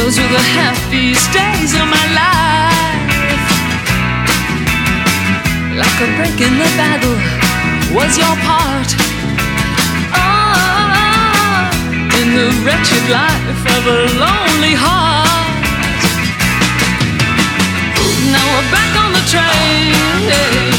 Those were the happiest days of my life. Like a break in the battle was your part. Oh, in the wretched life of a lonely heart. Now we're back on the train.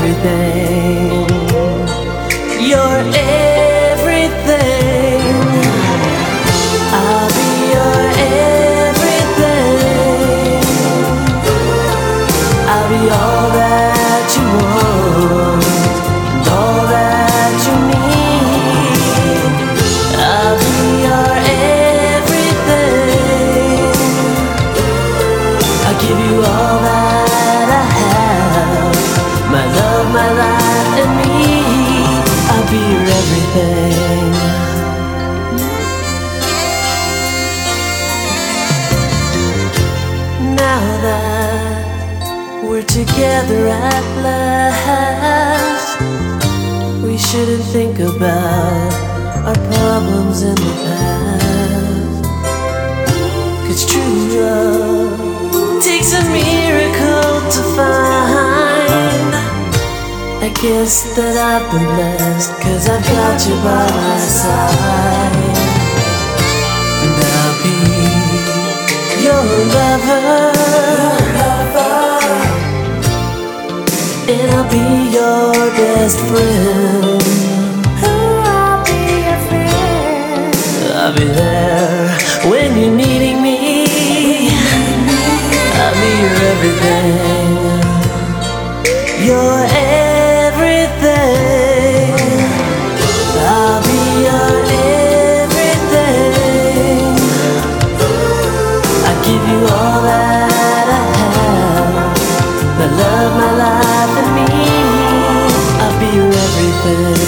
everything. everything. Now that we're together at last, we shouldn't think about our problems in the past. Cause true love takes a miracle to find kiss that I've been blessed, cause I've got you by my side. And I'll be your lover. It'll be your best friend. I'll be there when you're needing me. I'll be your everything. Your everything. love my life and me. I'll be your everything.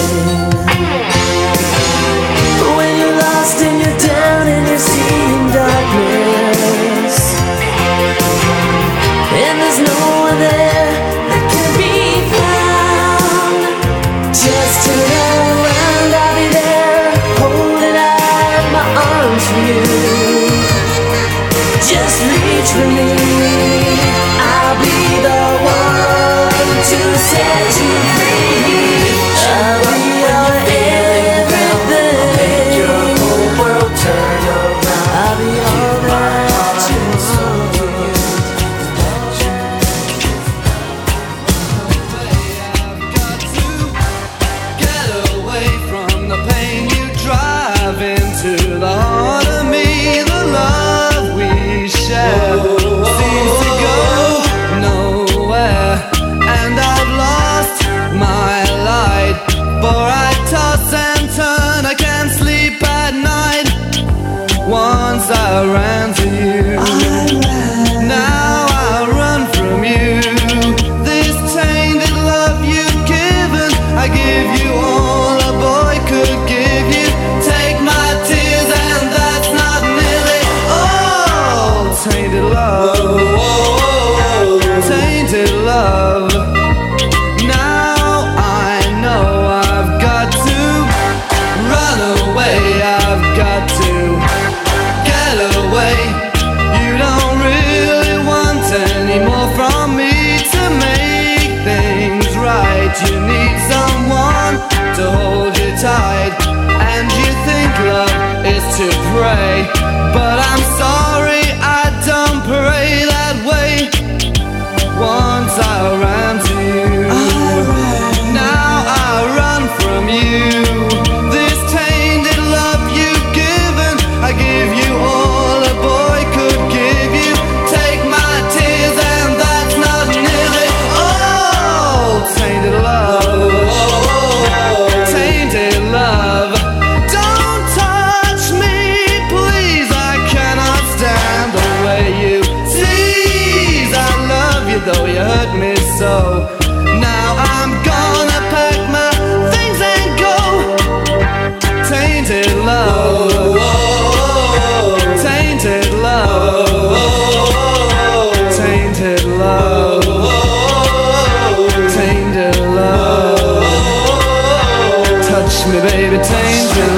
Touch me, baby, change your.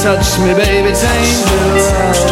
Touch me, baby, change your.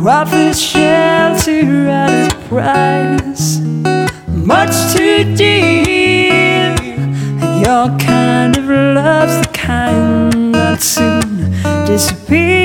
You offer shelter at a price much too dear, your kind of love's the kind that soon disappears.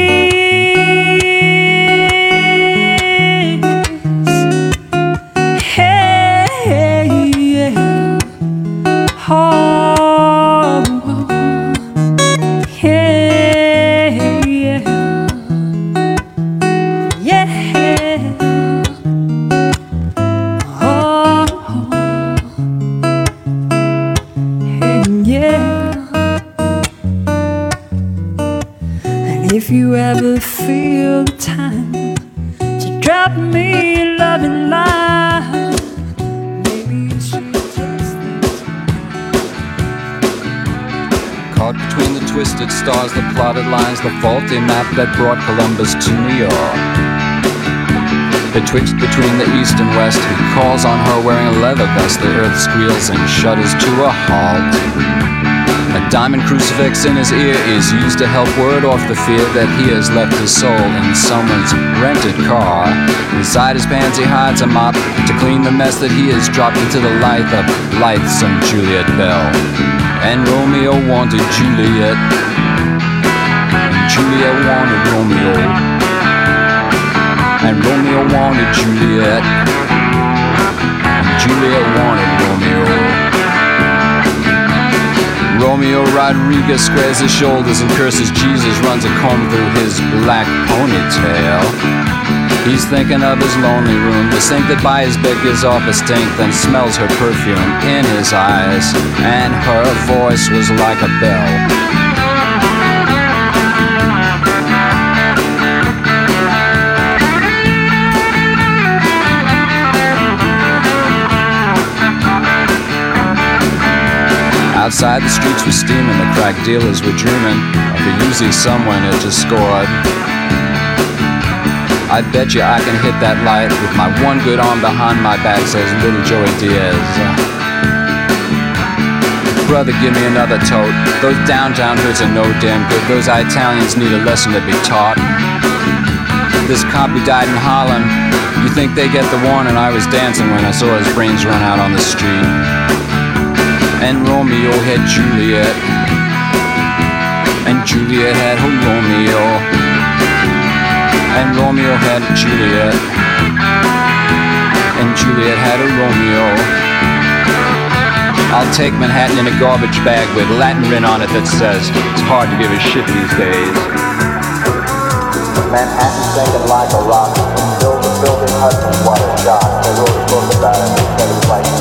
That brought Columbus to New York. Betwixt between the east and west, he calls on her wearing a leather vest. The earth squeals and shudders to a halt. A diamond crucifix in his ear is used to help ward off the fear that he has left his soul in someone's rented car. Inside his pants, he hides a mop to clean the mess that he has dropped into the life of lightsome Juliette Bell. And Romeo wanted Juliette, Juliette wanted Romeo, and Romeo wanted Juliette, and Juliette wanted Romeo. Romeo Rodriguez squares his shoulders and curses Jesus, runs a comb through his black ponytail. He's thinking of his lonely room, the sink that by his bed gives off a stink, then smells her perfume in his eyes, and her voice was like a bell. Outside the streets were steaming, the crack dealers were dreaming of a Uzi someone had just scored. I bet you I can hit that light with my one good arm behind my back, says little Joey Diaz. Brother, give me another tote. Those downtown hoods are no damn good. Those Italians need a lesson to be taught. This cop who died in Harlem, you think they get the warning? I was dancing when I saw his brains run out on the street. And Romeo had Juliette, and Juliette had her Romeo, and Romeo had Juliette, and Juliette had a Romeo. I'll take Manhattan in a garbage bag with Latin written on it that says it's hard to give a shit these days. Manhattan sinking like a rock. Build the building Hudson, what a shock. They wrote a book about it. Said it was like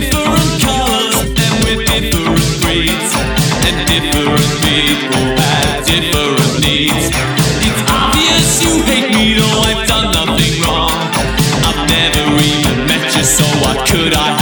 different colors and with different breeds and different people different needs. It's obvious you hate me, though I've done nothing wrong. I've never even met you, so what could I?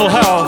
Beautiful house?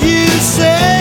you say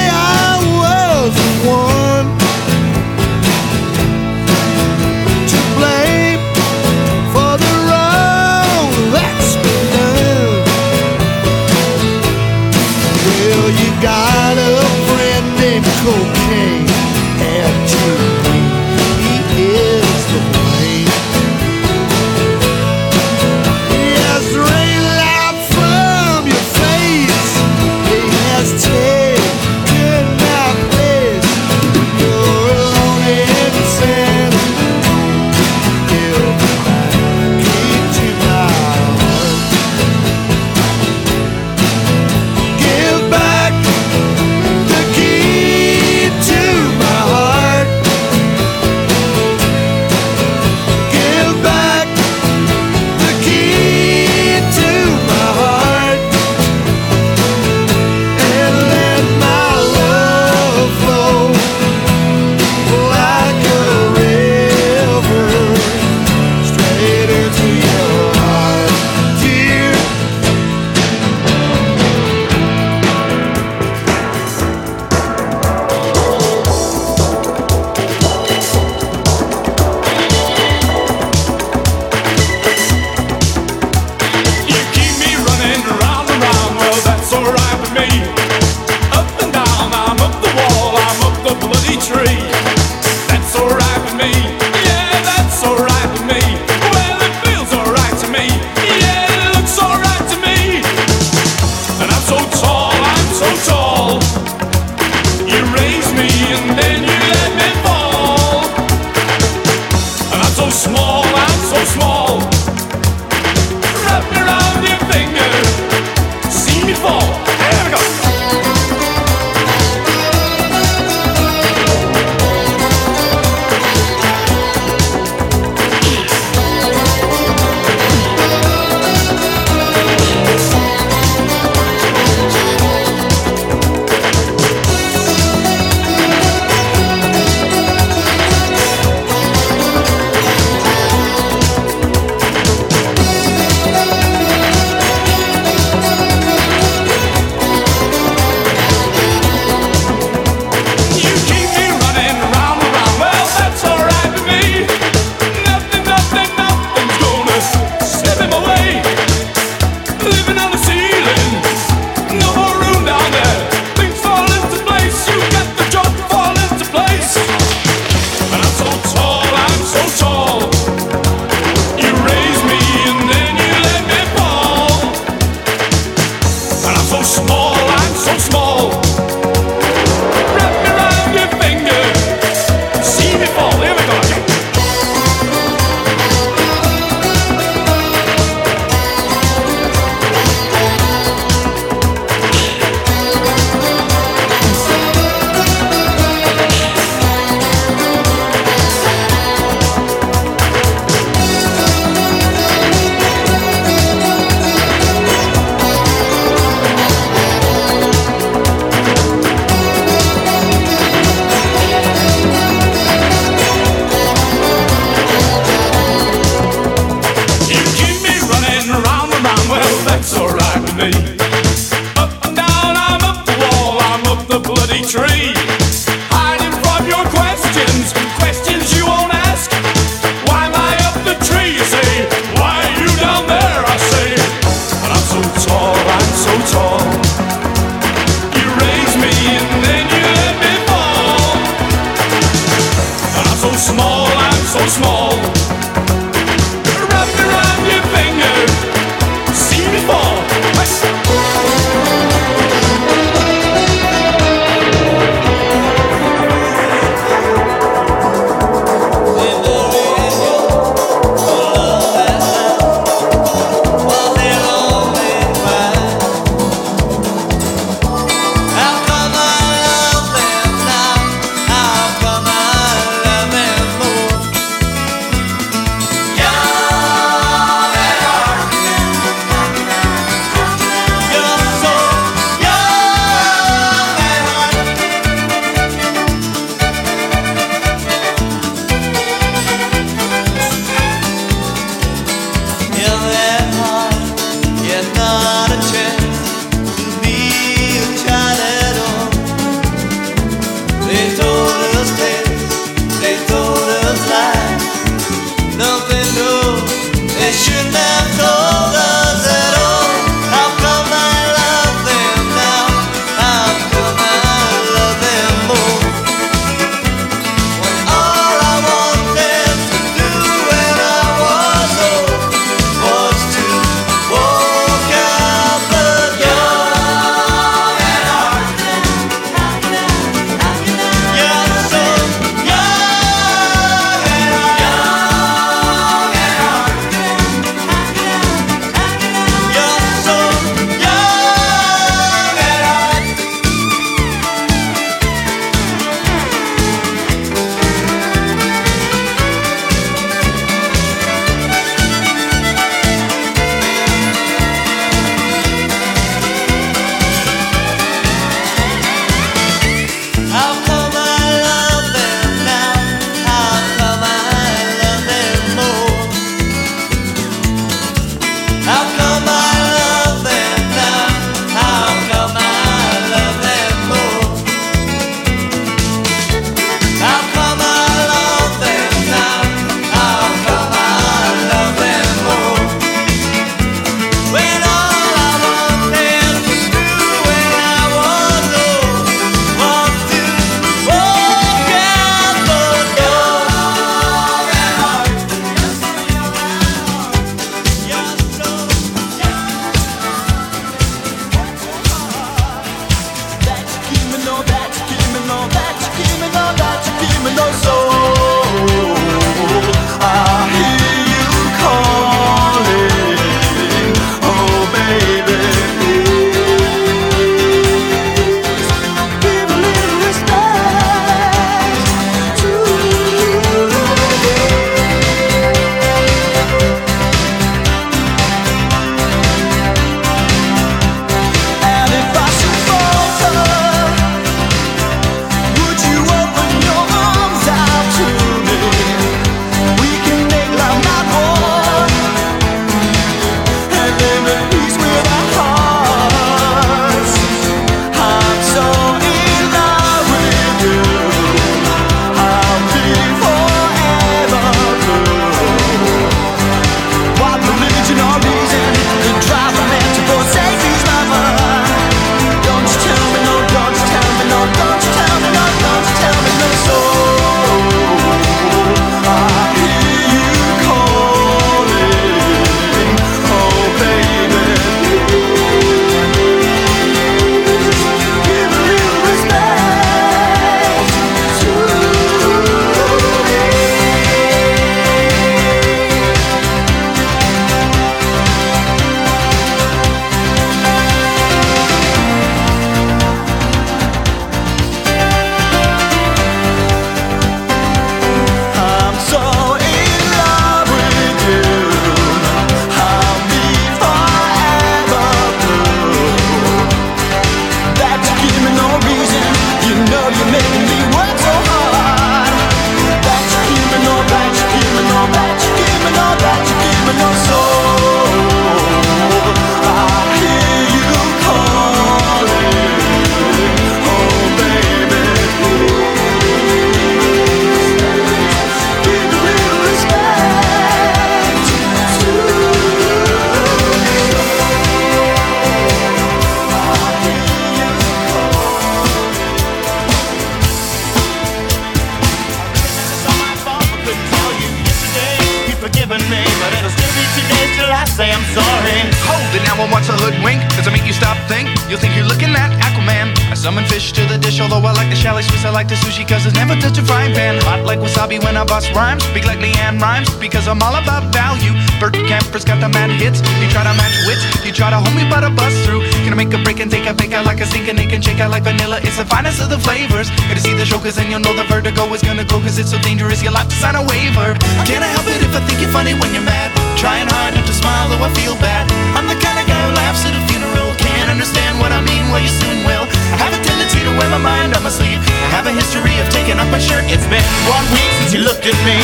me, but it'll still be two days till I say I'm sorry. Hold it now and watch the hood wink. Does it make you stop think? You'll think you're looking at Aquaman. I summon fish to the dish, although I like the chalet Swiss, I like the sushi, cause it's never touched a frying pan. Hot like wasabi when I bust rhymes, Speak like Leanne rhymes, because I'm all about value. Bert Camper's got the mad hits. You try to match wits, you try to hold me, but I bust through. Gonna make a break and take a bake out like a sink and they can shake out like vanilla. It's the finest of the flavors. Gonna see the show, cause then you'll know the vertigo is gonna go, cause it's so dangerous. You'll have to sign a waiver. Can I help it if I think it? Funny when you're mad? Trying hard not to smile, though I feel bad. I'm the kind of guy who laughs at a funeral. Can't understand what I mean, well, you soon will. I have a tendency to wear my mind on my sleeve. I have a history of taking off my shirt. It's been one week since you looked at me.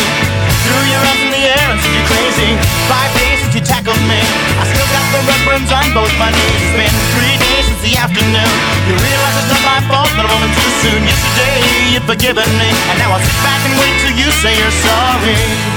Threw your arms in the air and said you're crazy. Five days since you tackled me. I still got the red burns on both my knees. It's been three days since the afternoon. You realize it's not my fault, but a moment too soon. Yesterday you'd forgiven me, and now I'll sit back and wait till you say you're sorry.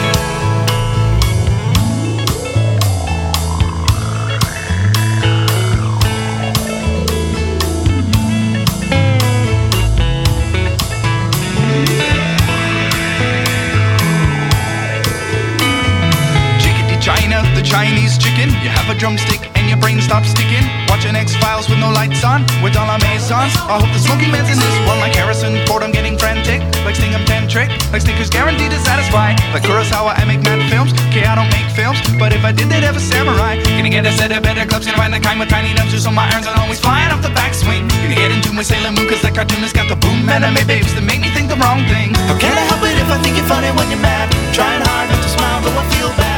Chicken. You have a drumstick and your brain stops sticking. Watching X Files with no lights on, with all our maisons. I hope the smoky man's in this one, like Harrison Ford. I'm getting frantic, like Sting, I'm like Snickers guaranteed to satisfy. Like Kurosawa, I make mad films. Okay, I don't make films, but if I did, they'd have a samurai. Gonna get a set of better clubs, gonna find the kind with tiny nubs, so my irons are always flying off the backswing. Gonna get into my Sailor Moon, cause that cartoonist got the boom anime babes that make me think the wrong thing. How can I help it if I think you're funny when you're mad? Trying hard not to smile, though I feel bad.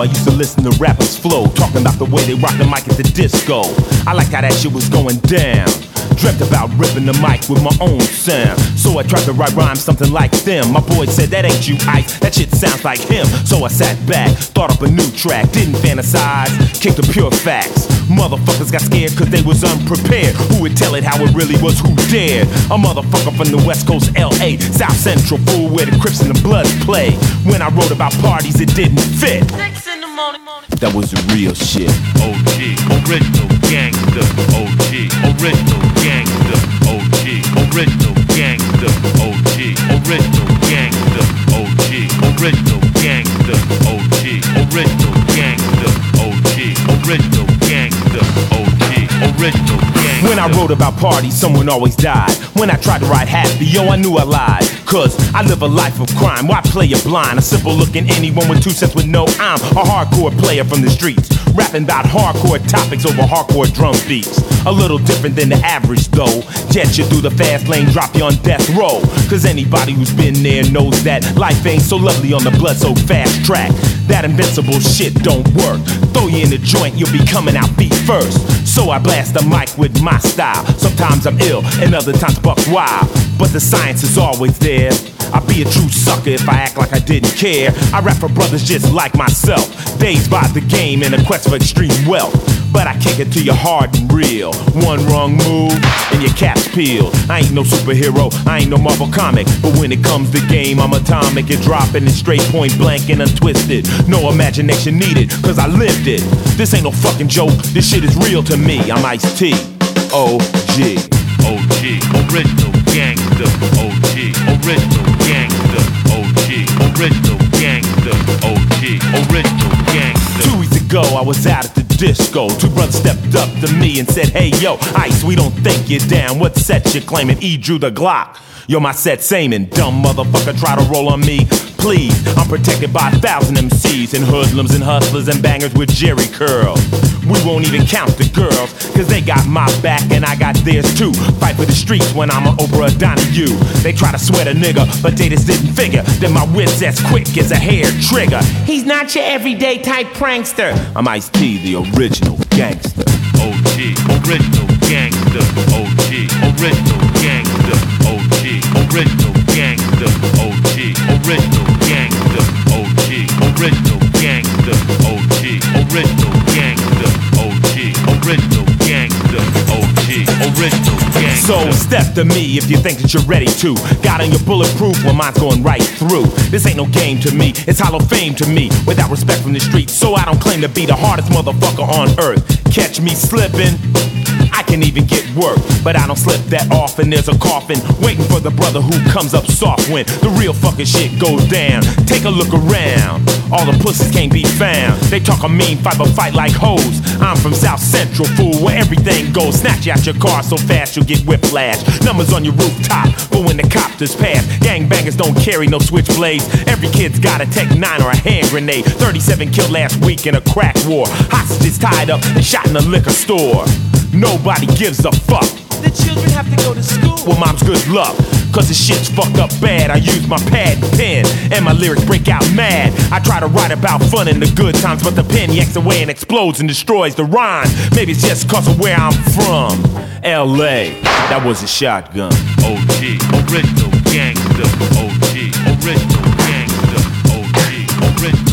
I used to listen to rappers flow, talking about the way they rock the mic at the disco. I like how that shit was going down. Dreamt about ripping the mic with my own sound. So I tried to write rhymes something like them. My boy said, That ain't you, Ike. That shit sounds like him. So I sat back, thought up a new track, didn't fantasize, kicked the pure facts. Motherfuckers got scared cause they was unprepared. Who would tell it how it really was? Who dared? A motherfucker from the West Coast, LA, South Central, fool where the Crips and the Bloods play. When I wrote about parties, it didn't fit. That was the real shit. OG, original gangster. OG, original gangster. OG, original gangster. OG, original gangster. OG, original gangster. OG, original gangster. OG, original gangster. OG, original gangster. When I I wrote about parties, someone always died. When I tried to ride happy, yo, I knew I lied. Cause I live a life of crime. Why play a blind? A simple looking anyone with two cents would know I'm a hardcore player from the streets. Rapping about hardcore topics over hardcore drum beats. A little different than the average though. Jet you through the fast lane, drop you on death row. Cause anybody who's been there knows that life ain't so lovely on the blood so fast track. That invincible shit don't work. Throw you in the joint, you'll be coming out feet first. So I blast the mic with my style. Sometimes I'm ill, and other times buck wild. But the science is always there. I'd be a true sucker if I act like I didn't care. I rap for brothers just like myself. Dazed by the game in a quest for extreme wealth. But I kick it to you hard and real. One wrong move, and your cap's peeled. I ain't no superhero, I ain't no Marvel comic. But when it comes to game, I'm atomic and dropping it straight point blank and untwisted. No imagination needed, cause I lived it. This ain't no fucking joke, this shit is real to me. I'm Ice T. O.G. OG, original gangster. OG, original gangster. OG, original gangster. OG, original gangster. Two weeks ago, I was out at the disco. Two brothers stepped up to me and said, Hey, yo, Ice, we don't think you're down. What set you claiming? E drew the Glock. Yo, my set same and dumb motherfucker try to roll on me. Please, I'm protected by a thousand MCs and hoodlums and hustlers and bangers with Jerry curls. We won't even count the girls, cause they got my back and I got theirs too. Fight for the streets when I'm an Oprah Donahue. They try to sweat a nigga, but they just didn't figure that my wit's as quick as a hair trigger. He's not your everyday type prankster. I'm Ice T, the original gangster. OG, original gangster. OG, original original gangster. OG, original gangster. OG, original gangster. OG, original gangster. OG, original gangster. OG, original gangster. So step to me if you think that you're ready to. Got on your bulletproof, well mine's going right through. This ain't no game to me, it's hollow fame to me. Without respect from the streets, so I don't claim to be the hardest motherfucker on earth. Catch me slipping. I can even get work, but I don't slip that often. There's a coffin waiting for the brother who comes up soft when the real fucking shit goes down. Take a look around, all the pussies can't be found. They talk a mean fight, but fight like hoes. I'm from South Central, fool, where everything goes. Snatch you out your car so fast you'll get whiplash. Numbers on your rooftop, but when the copters pass, gangbangers don't carry no switchblades. Every kid's got a Tech 9 or a hand grenade. 37 killed last week in a crack war. Hostages tied up and shot in a liquor store. Nobody gives a fuck. The children have to go to school. Well, mom's good luck. Cause the shit's fucked up bad. I use my pad and pen, and my lyrics break out mad. I try to write about fun and the good times, but the pen yanks away and explodes and destroys the rhyme. Maybe it's just cause of where I'm from. LA, that was a shotgun. OG, original gangster. OG, original gangster. OG, original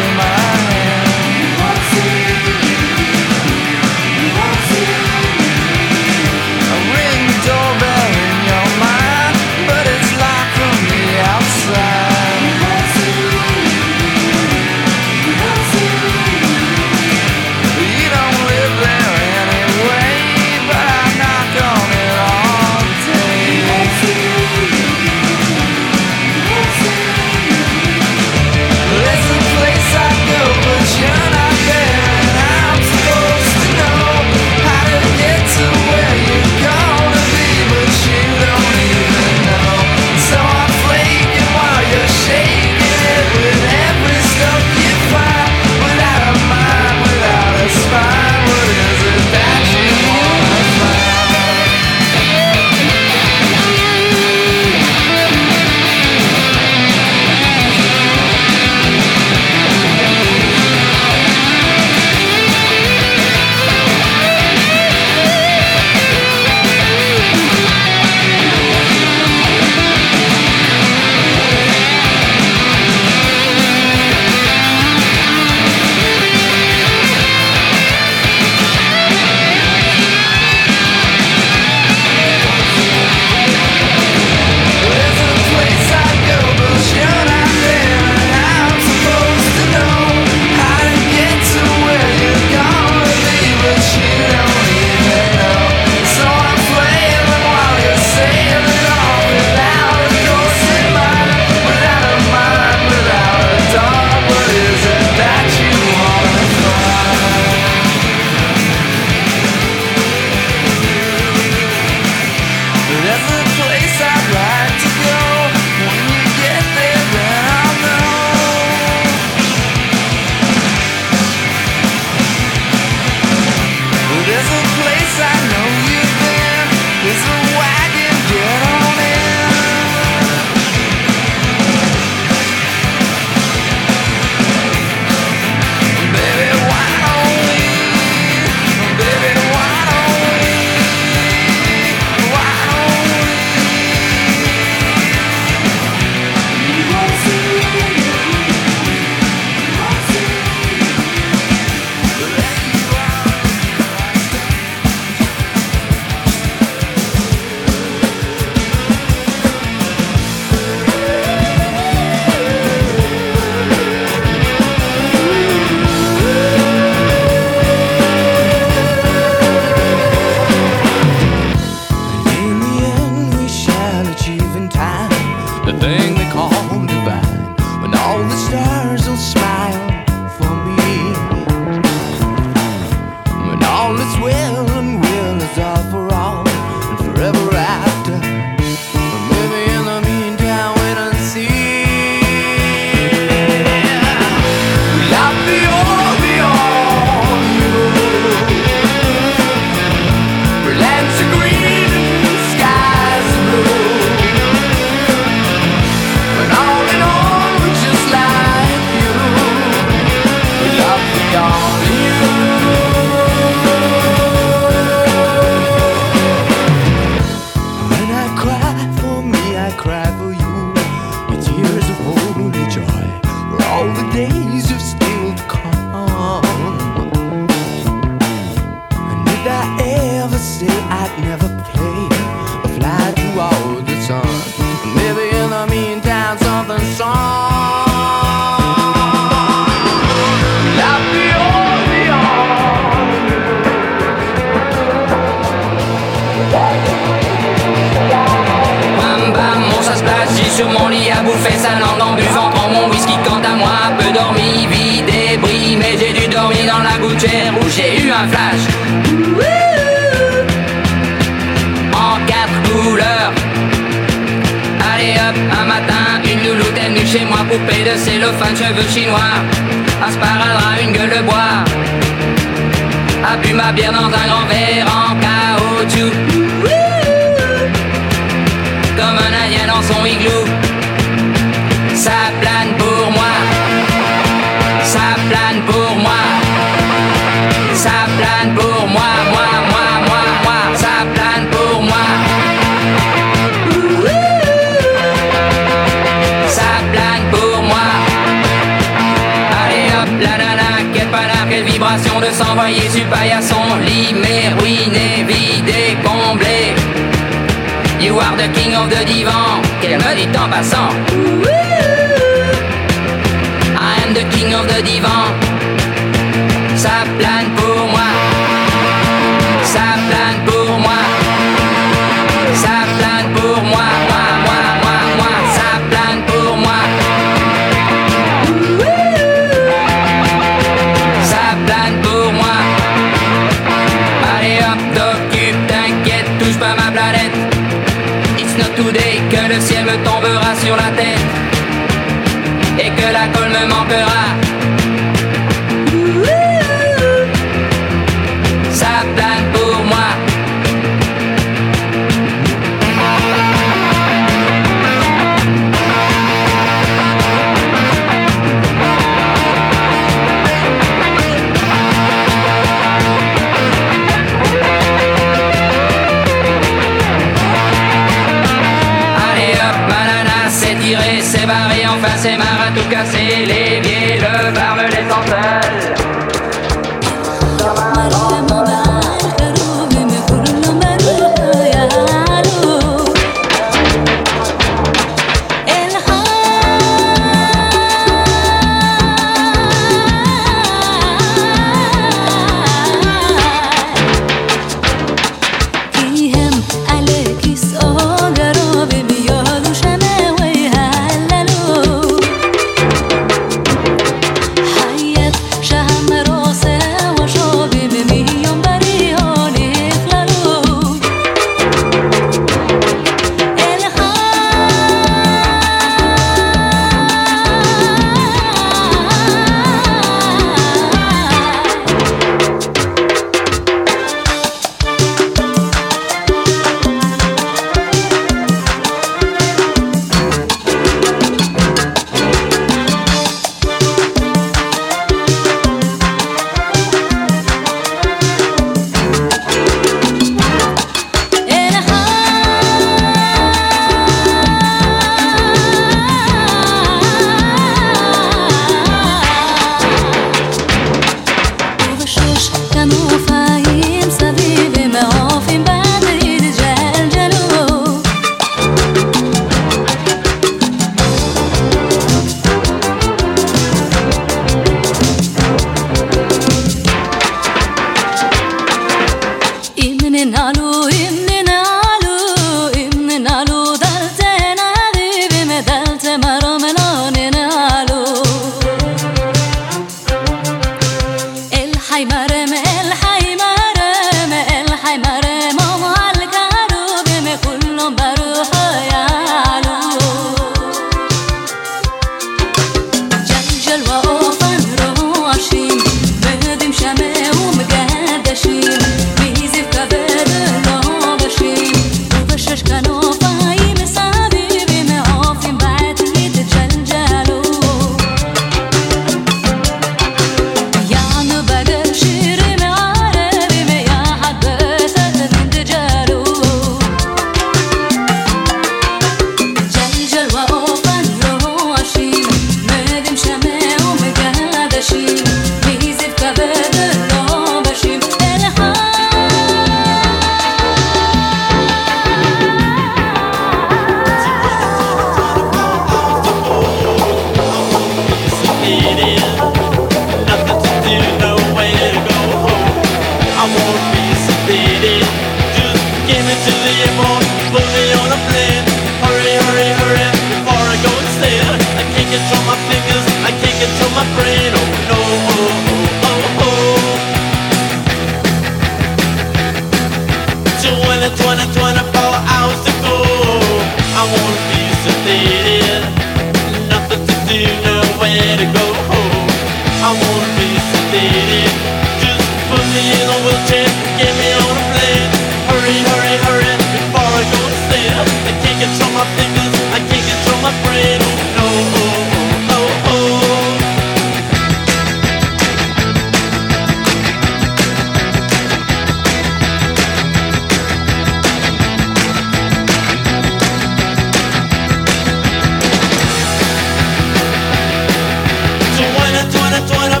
Twenty, twenty, twenty-four